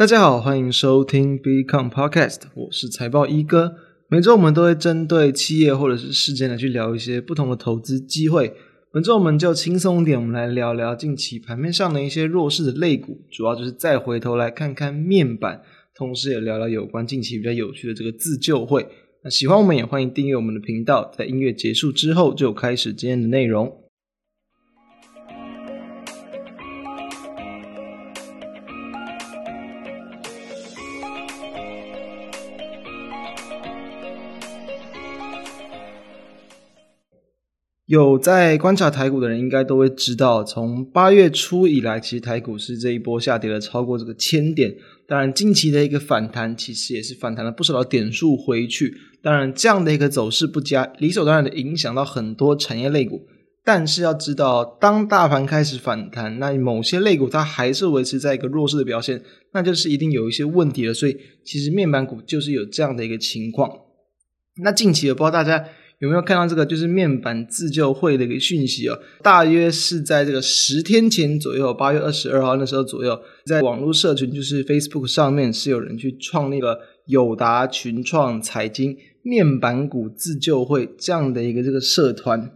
大家好，欢迎收听 Become Podcast，我是财报一哥。每周我们都会针对企业或者是事件来去聊一些不同的投资机会。本周我们就轻松一点，我们来聊聊近期盘面上的一些弱势的类股，主要就是再回头来看看面板，同时也聊聊有关近期比较有趣的这个自救会。那喜欢我们也欢迎订阅我们的频道，在音乐结束之后就开始今天的内容。有在观察台股的人，应该都会知道，从八月初以来，其实台股是这一波下跌了超过这个千点。当然，近期的一个反弹，其实也是反弹了不少的点数回去。当然，这样的一个走势不佳，理所当然的影响到很多产业类股。但是要知道，当大盘开始反弹，那某些类股它还是维持在一个弱势的表现，那就是一定有一些问题了。所以，其实面板股就是有这样的一个情况。那近期，我不知道大家。有没有看到这个？就是面板自救会的一个讯息哦，大约是在这个十天前左右，八月二十二号那时候左右，在网络社群，就是 Facebook 上面是有人去创立了友达群创财经面板股自救会这样的一个这个社团。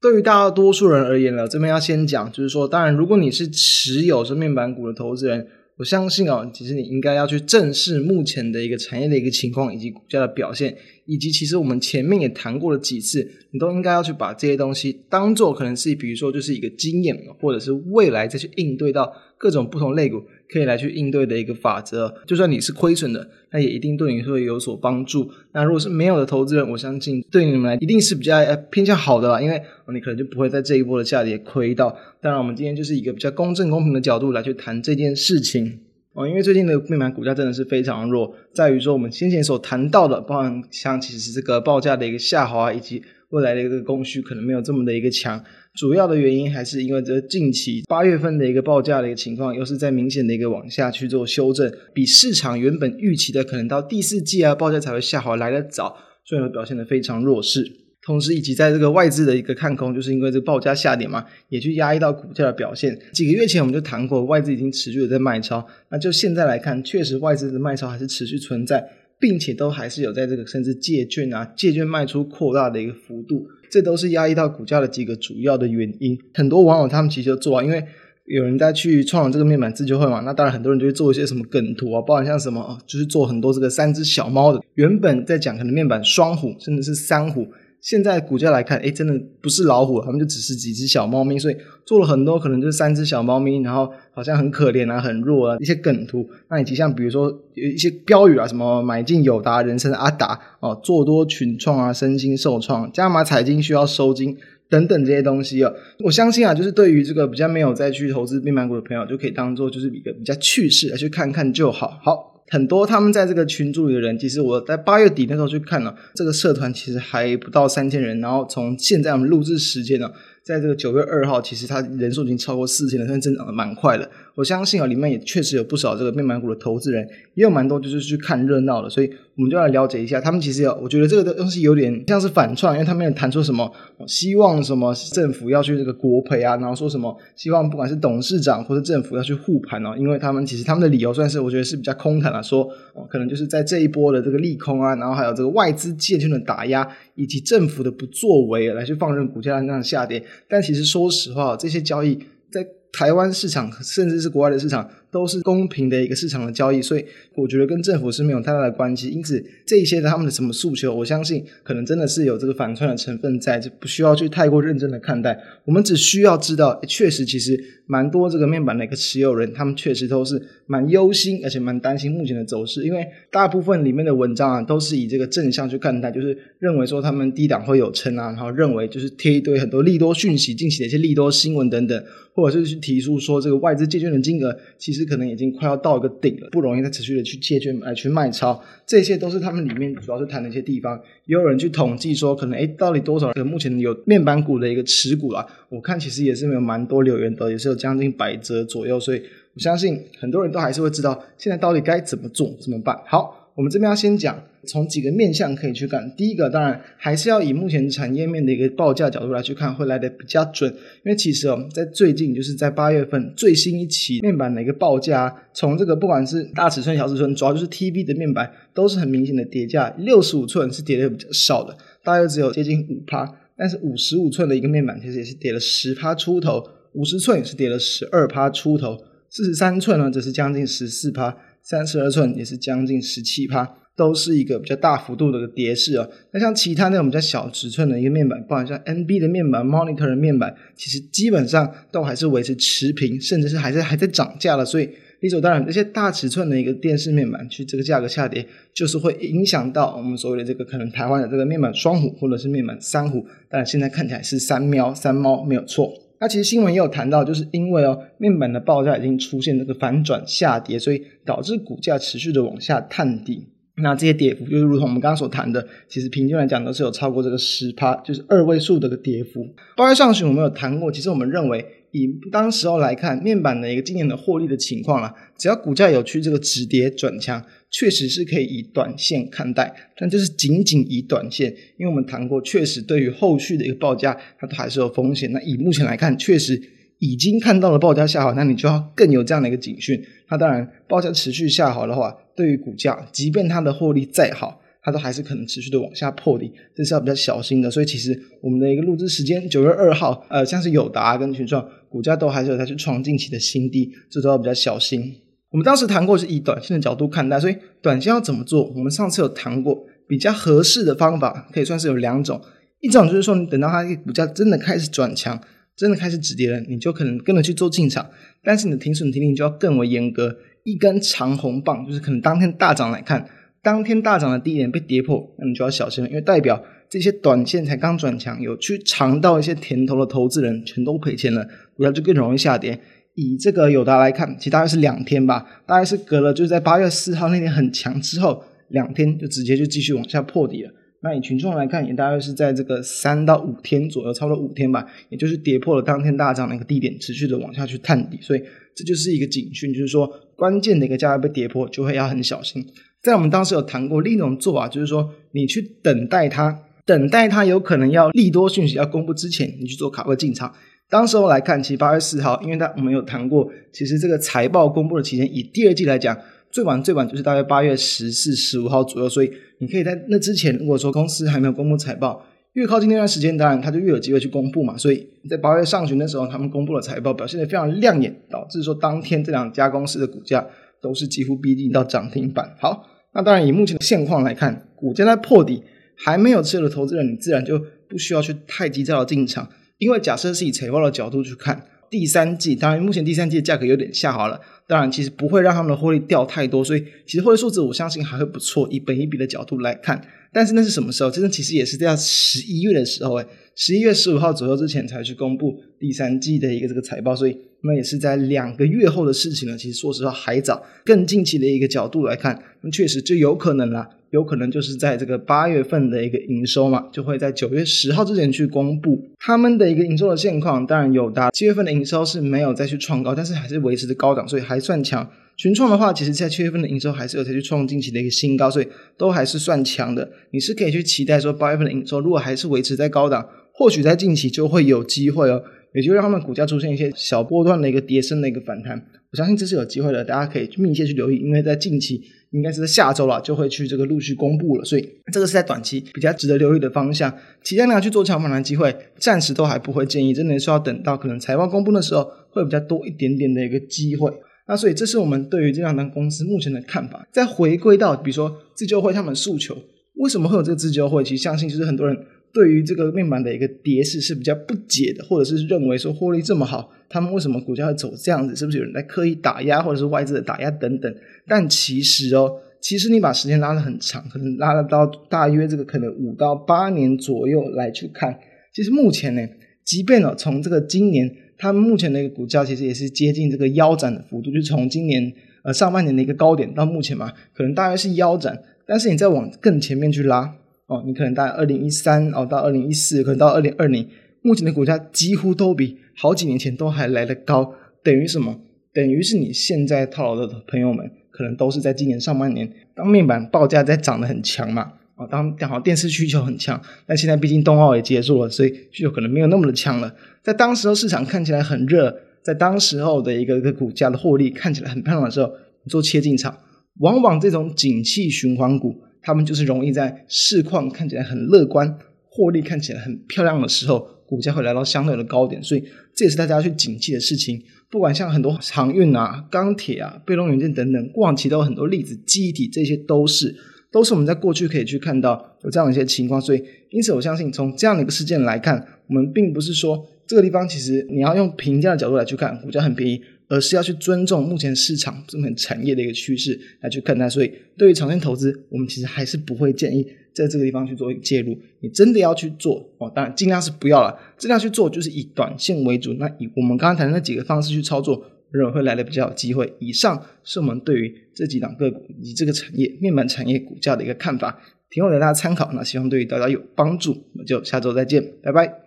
对于大多数人而言呢，这边要先讲，就是说，当然如果你是持有这面板股的投资人。我相信啊，其实你应该要去正视目前的一个产业的一个情况，以及股价的表现，以及其实我们前面也谈过了几次，你都应该要去把这些东西当做可能是比如说就是一个经验，或者是未来再去应对到各种不同类股可以来去应对的一个法则。就算你是亏损的，那也一定对你会有所帮助。那如果是没有的投资人，我相信对你们来一定是比较偏向好的啦，因为你可能就不会在这一波的下跌亏到。当然，我们今天就是一个比较公正公平的角度来去谈这件事情。哦，因为最近的面板股价真的是非常弱，在于说我们先前所谈到的，包含像其实这个报价的一个下滑，以及未来的一个供需可能没有这么的一个强，主要的原因还是因为这近期八月份的一个报价的一个情况，又是在明显的一个往下去做修正，比市场原本预期的可能到第四季啊报价才会下滑来得早，所以表现得非常弱势。同时，以及在这个外资的一个看空，就是因为这个报价下跌嘛，也去压抑到股价的表现。几个月前我们就谈过，外资已经持续的在卖超。那就现在来看，确实外资的卖超还是持续存在，并且都还是有在这个甚至借券啊、借券卖出扩大的一个幅度，这都是压抑到股价的几个主要的原因。很多网友他们其实就做啊，因为有人在去创了这个面板自救会嘛，那当然很多人就会做一些什么梗图啊，包含像什么，就是做很多这个三只小猫的。原本在讲可能面板双虎，甚至是三虎。现在股价来看，诶，真的不是老虎，他们就只是几只小猫咪，所以做了很多可能就是三只小猫咪，然后好像很可怜啊，很弱啊，一些梗图。那以及像比如说有一些标语啊，什么买进友达，人生阿达哦，做多群创啊，身心受创，加码彩晶需要收金等等这些东西啊，我相信啊，就是对于这个比较没有再去投资面板股的朋友，就可以当做就是一个比较趣事来去看看就好。好。很多他们在这个群组里的人，其实我在八月底那时候去看了，这个社团其实还不到三千人，然后从现在我们录制时间呢。在这个九月二号，其实它人数已经超过四千了，现在增长的蛮快的。我相信啊，里面也确实有不少这个面板股的投资人，也有蛮多就是去看热闹的。所以我们就来了解一下，他们其实有，我觉得这个东西有点像是反串，因为他们有谈出什么希望什么政府要去这个国赔啊，然后说什么希望不管是董事长或者政府要去护盘哦，因为他们其实他们的理由算是我觉得是比较空谈了，说哦可能就是在这一波的这个利空啊，然后还有这个外资借券的打压，以及政府的不作为来去放任股价那样下跌。但其实说实话，这些交易在台湾市场，甚至是国外的市场，都是公平的一个市场的交易，所以我觉得跟政府是没有太大的关系。因此，这一些他们的什么诉求，我相信可能真的是有这个反串的成分在，就不需要去太过认真的看待。我们只需要知道，确实其实蛮多这个面板的一个持有人，他们确实都是蛮忧心，而且蛮担心目前的走势，因为大部分里面的文章啊，都是以这个正向去看待，就是认为说他们低档会有撑啊，然后认为就是贴一堆很多利多讯息，近期的一些利多新闻等等，或者是去提出说这个外资借券的金额其实。可能已经快要到一个顶了，不容易再持续的去借券来去卖超，这些都是他们里面主要是谈的一些地方。也有人去统计说，可能诶，到底多少人目前有面板股的一个持股啊？我看其实也是没有蛮多留言的，也是有将近百折左右，所以。我相信很多人都还是会知道现在到底该怎么做怎么办。好，我们这边要先讲从几个面向可以去看。第一个当然还是要以目前产业面的一个报价角度来去看，会来得比较准。因为其实哦，在最近就是在八月份最新一期面板的一个报价，从这个不管是大尺寸、小尺寸，主要就是 TV 的面板都是很明显的跌价。六十五寸是跌的比较少的，大约只有接近五趴，但是五十五寸的一个面板其实也是跌了十趴出头，五十寸也是跌了十二趴出头。四十三寸呢，则是将近十四趴；三十二寸也是将近十七趴，都是一个比较大幅度的跌势啊。那像其他那种比较小尺寸的一个面板，包含像 NB 的面板、Monitor 的面板，其实基本上都还是维持持平，甚至是还在还在涨价了。所以理所当然，这些大尺寸的一个电视面板，去这个价格下跌，就是会影响到我们所谓的这个可能台湾的这个面板双虎或者是面板三虎。但现在看起来是三喵三猫没有错。那其实新闻也有谈到，就是因为哦，面板的报价已经出现这个反转下跌，所以导致股价持续的往下探底。那这些跌幅就是如同我们刚刚所谈的，其实平均来讲都是有超过这个十趴，就是二位数的一个跌幅。八月上旬我们有谈过，其实我们认为。以当时候来看，面板的一个今年的获利的情况啦，只要股价有去这个止跌转强，确实是可以以短线看待，但就是仅仅以短线，因为我们谈过，确实对于后续的一个报价，它都还是有风险。那以目前来看，确实已经看到了报价下滑，那你就要更有这样的一个警讯。那当然，报价持续下滑的话，对于股价，即便它的获利再好，它都还是可能持续的往下破底，这是要比较小心的。所以其实我们的一个录制时间九月二号，呃，像是友达跟群创股价都还是有在去创近期的新低，这都要比较小心。我们当时谈过是以短线的角度看待，所以短线要怎么做？我们上次有谈过比较合适的方法，可以算是有两种。一种就是说，你等到它股价真的开始转强，真的开始止跌了，你就可能跟着去做进场，但是你的停损停利就要更为严格。一根长红棒就是可能当天大涨来看。当天大涨的低点被跌破，那你就要小心了，因为代表这些短线才刚转强，有去尝到一些甜头的投资人全都赔钱了，股票就更容易下跌。以这个友达来看，其实大概是两天吧，大概是隔了就是在八月四号那天很强之后，两天就直接就继续往下破底了。那以群众来看，也大概是在这个三到五天左右，差不多五天吧，也就是跌破了当天大涨的一个低点，持续的往下去探底，所以这就是一个警讯，就是说关键的一个价位被跌破，就会要很小心。在我们当时有谈过另一种做法，就是说你去等待它，等待它有可能要利多讯息要公布之前，你去做卡位进场。当时候来看，其实八月四号，因为它我们有谈过，其实这个财报公布的期间，以第二季来讲，最晚最晚就是大概八月十四、十五号左右。所以你可以在那之前，如果说公司还没有公布财报，越靠近那段时间，当然它就越有机会去公布嘛。所以在八月上旬的时候，他们公布了财报，表现得非常亮眼，导致说当天这两家公司的股价都是几乎逼近到涨停板。好。那当然，以目前的现况来看，股价在破底还没有持有的投资人，你自然就不需要去太急躁的进场，因为假设是以财报的角度去看，第三季当然目前第三季的价格有点下滑了，当然其实不会让他们的获利掉太多，所以其实获利数字我相信还会不错。以本一比的角度来看，但是那是什么时候？真的其实也是在十一月的时候，诶十一月十五号左右之前才去公布第三季的一个这个财报，所以那也是在两个月后的事情了。其实说实话还早，更近期的一个角度来看，那确实就有可能啦，有可能就是在这个八月份的一个营收嘛，就会在九月十号之前去公布他们的一个营收的现况。当然有达七月份的营收是没有再去创高，但是还是维持的高档，所以还算强。群创的话，其实在七月份的营收还是有再去创近期的一个新高，所以都还是算强的。你是可以去期待说八月份的营收如果还是维持在高档。或许在近期就会有机会哦，也就让他们股价出现一些小波段的一个跌升的一个反弹。我相信这是有机会的，大家可以密切去留意，因为在近期应该是在下周了，就会去这个陆续公布了，所以这个是在短期比较值得留意的方向。其他呢去做抢反弹机会，暂时都还不会建议，真的是要等到可能财报公布的时候，会比较多一点点的一个机会。那所以这是我们对于这两家公司目前的看法。再回归到比如说自救会他们诉求，为什么会有这个自救会？其实相信就是很多人。对于这个面板的一个跌势是比较不解的，或者是认为说获利这么好，他们为什么股价会走这样子？是不是有人在刻意打压，或者是外资的打压等等？但其实哦，其实你把时间拉得很长，可能拉得到大约这个可能五到八年左右来去看，其实目前呢，即便哦从这个今年，它目前的一个股价其实也是接近这个腰斩的幅度，就从今年呃上半年的一个高点到目前嘛，可能大约是腰斩，但是你再往更前面去拉。哦，你可能到二零一三哦，到二零一四，可能到二零二零，目前的股价几乎都比好几年前都还来得高，等于什么？等于是你现在套牢的朋友们，可能都是在今年上半年，当面板报价在涨得很强嘛，啊，当刚好电视需求很强，但现在毕竟冬奥也结束了，所以需求可能没有那么的强了。在当时候市场看起来很热，在当时候的一个一个股价的获利看起来很漂亮的时候，你做切进场，往往这种景气循环股，他们就是容易在市况看起来很乐观，获利看起来很漂亮的时候，股价会来到相对的高点，所以这也是大家去警惕的事情。不管像很多航运啊、钢铁啊、被动元件等等，过往提到很多例子，记忆体这些都是，都是我们在过去可以去看到有这样的一些情况。所以，因此我相信从这样的一个事件来看，我们并不是说这个地方其实你要用评价的角度来去看，股价很便宜，而是要去尊重目前市场这么产业的一个趋势来去看待。所以，对于长线投资，我们其实还是不会建议。在这个地方去做介入，你真的要去做哦，当然尽量是不要了。尽量去做就是以短线为主。那以我们刚刚谈的那几个方式去操作，认为会来的比较有机会。以上是我们对于这几档个股以及这个产业面板产业股价的一个看法，提供给大家参考。那希望对于大家有帮助。我们就下周再见，拜拜。